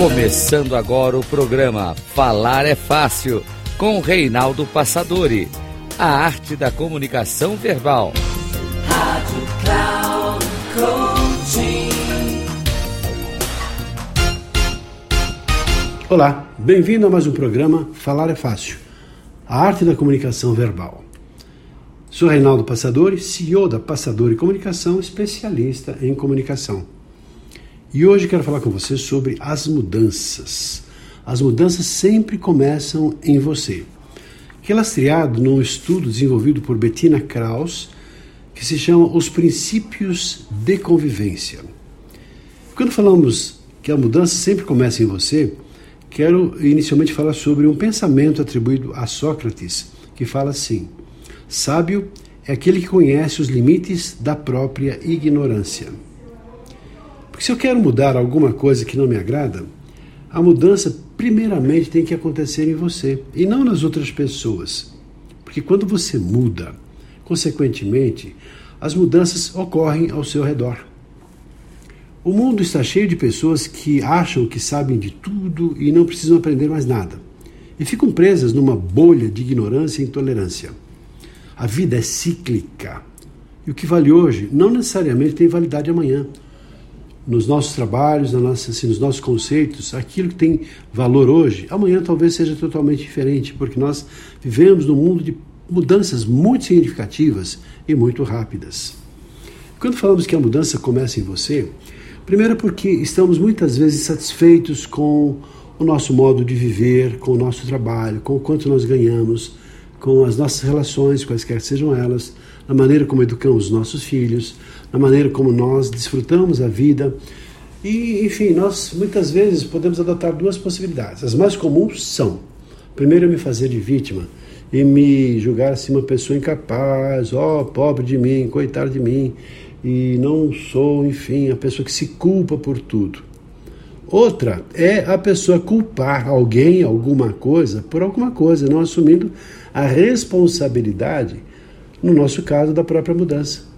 Começando agora o programa Falar é Fácil, com Reinaldo Passadori. A arte da comunicação verbal. Rádio Cloud Coaching. Olá, bem-vindo a mais um programa Falar é Fácil, a arte da comunicação verbal. Sou Reinaldo Passadori, CEO da Passadori Comunicação, especialista em comunicação. E hoje quero falar com você sobre as mudanças. As mudanças sempre começam em você. Relastriado num estudo desenvolvido por Bettina Krauss, que se chama Os Princípios de Convivência. Quando falamos que a mudança sempre começa em você, quero inicialmente falar sobre um pensamento atribuído a Sócrates, que fala assim: Sábio é aquele que conhece os limites da própria ignorância. Porque se eu quero mudar alguma coisa que não me agrada, a mudança primeiramente tem que acontecer em você e não nas outras pessoas. Porque quando você muda, consequentemente, as mudanças ocorrem ao seu redor. O mundo está cheio de pessoas que acham que sabem de tudo e não precisam aprender mais nada. E ficam presas numa bolha de ignorância e intolerância. A vida é cíclica. E o que vale hoje não necessariamente tem validade amanhã nos nossos trabalhos, na nossa, assim, nos nossos conceitos, aquilo que tem valor hoje, amanhã talvez seja totalmente diferente, porque nós vivemos num mundo de mudanças muito significativas e muito rápidas. Quando falamos que a mudança começa em você, primeiro porque estamos muitas vezes satisfeitos com o nosso modo de viver, com o nosso trabalho, com o quanto nós ganhamos, com as nossas relações, quaisquer sejam elas, na maneira como educamos os nossos filhos, na maneira como nós desfrutamos a vida. E, enfim, nós muitas vezes podemos adotar duas possibilidades. As mais comuns são: primeiro, eu me fazer de vítima e me julgar assim uma pessoa incapaz, ó, oh, pobre de mim, coitado de mim, e não sou, enfim, a pessoa que se culpa por tudo. Outra é a pessoa culpar alguém, alguma coisa, por alguma coisa, não assumindo a responsabilidade, no nosso caso, da própria mudança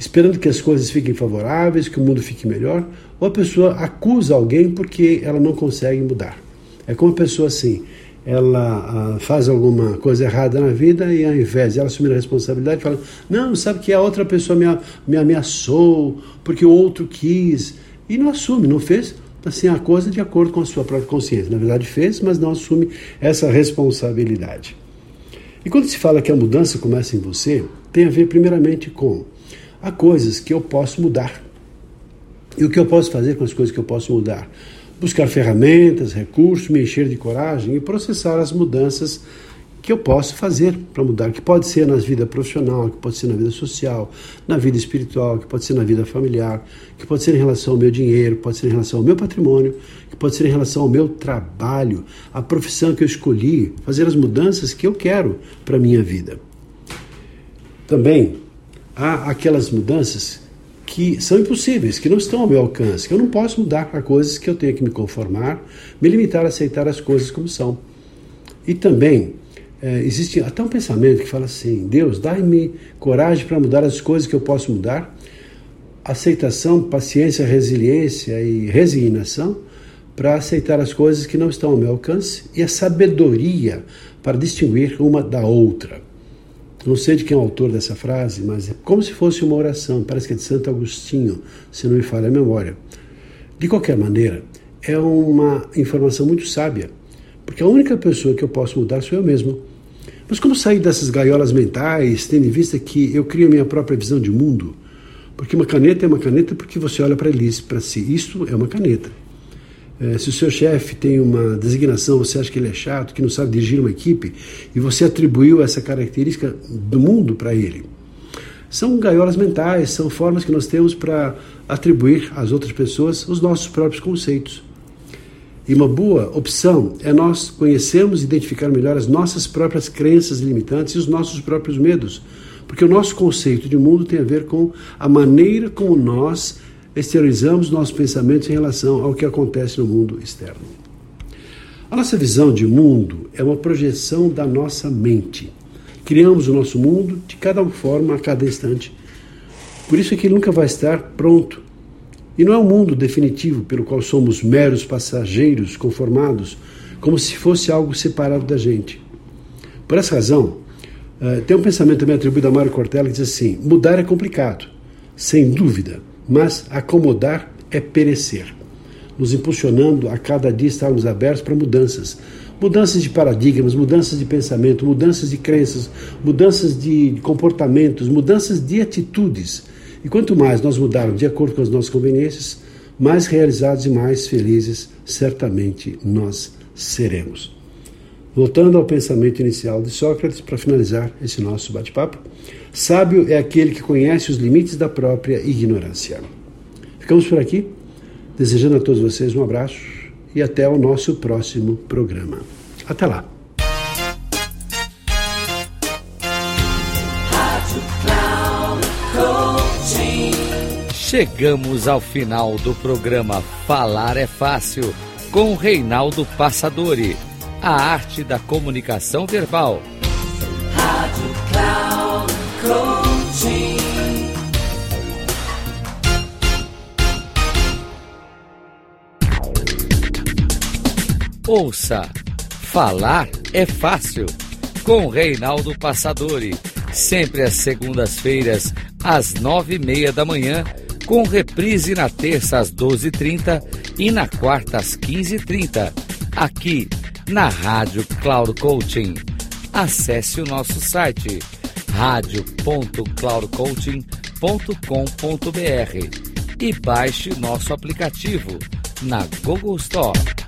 esperando que as coisas fiquem favoráveis, que o mundo fique melhor, ou a pessoa acusa alguém porque ela não consegue mudar. É como a pessoa assim, ela ah, faz alguma coisa errada na vida e ao invés de ela assumir a responsabilidade, fala: Não, sabe que a outra pessoa me, me ameaçou porque o outro quis. E não assume, não fez assim a coisa de acordo com a sua própria consciência. Na verdade, fez, mas não assume essa responsabilidade. E quando se fala que a mudança começa em você, tem a ver primeiramente com Há coisas que eu posso mudar. E o que eu posso fazer com as coisas que eu posso mudar? Buscar ferramentas, recursos, me encher de coragem e processar as mudanças que eu posso fazer para mudar, que pode ser na vida profissional, que pode ser na vida social, na vida espiritual, que pode ser na vida familiar, que pode ser em relação ao meu dinheiro, pode ser em relação ao meu patrimônio, que pode ser em relação ao meu trabalho, a profissão que eu escolhi, fazer as mudanças que eu quero para minha vida. Também há aquelas mudanças que são impossíveis, que não estão ao meu alcance, que eu não posso mudar para coisas que eu tenho que me conformar, me limitar a aceitar as coisas como são. E também é, existe até um pensamento que fala assim: Deus, dai-me coragem para mudar as coisas que eu posso mudar, aceitação, paciência, resiliência e resignação para aceitar as coisas que não estão ao meu alcance e a sabedoria para distinguir uma da outra. Não sei de quem é o autor dessa frase, mas é como se fosse uma oração, parece que é de Santo Agostinho, se não me falha a memória. De qualquer maneira, é uma informação muito sábia, porque a única pessoa que eu posso mudar sou eu mesmo. Mas como sair dessas gaiolas mentais, tendo em vista que eu crio a minha própria visão de mundo? Porque uma caneta é uma caneta porque você olha para ele, para si. Isto é uma caneta. É, se o seu chefe tem uma designação, você acha que ele é chato, que não sabe dirigir uma equipe, e você atribuiu essa característica do mundo para ele. São gaiolas mentais, são formas que nós temos para atribuir às outras pessoas os nossos próprios conceitos. E uma boa opção é nós conhecermos e identificar melhor as nossas próprias crenças limitantes e os nossos próprios medos. Porque o nosso conceito de mundo tem a ver com a maneira como nós exteriorizamos nossos pensamentos em relação ao que acontece no mundo externo. A nossa visão de mundo é uma projeção da nossa mente. Criamos o nosso mundo de cada forma, a cada instante. Por isso é que ele nunca vai estar pronto. E não é um mundo definitivo pelo qual somos meros passageiros conformados, como se fosse algo separado da gente. Por essa razão, eh, tem um pensamento também atribuído a Mário Cortella que diz assim: mudar é complicado, sem dúvida, mas acomodar é perecer, nos impulsionando a cada dia estarmos abertos para mudanças. Mudanças de paradigmas, mudanças de pensamento, mudanças de crenças, mudanças de comportamentos, mudanças de atitudes. E quanto mais nós mudarmos de acordo com as nossas conveniências, mais realizados e mais felizes certamente nós seremos. Voltando ao pensamento inicial de Sócrates, para finalizar esse nosso bate-papo, sábio é aquele que conhece os limites da própria ignorância. Ficamos por aqui, desejando a todos vocês um abraço e até o nosso próximo programa. Até lá! Chegamos ao final do programa Falar é Fácil com Reinaldo Passadori a arte da comunicação verbal. Rádio Cloud. Ouça, falar é fácil. Com Reinaldo Passadori, sempre às segundas-feiras, às nove e meia da manhã, com reprise na terça às doze e trinta e na quarta às quinze e trinta, aqui na Rádio Cloud Coaching. Acesse o nosso site radio.cloudcoaching.com.br e baixe nosso aplicativo na Google Store.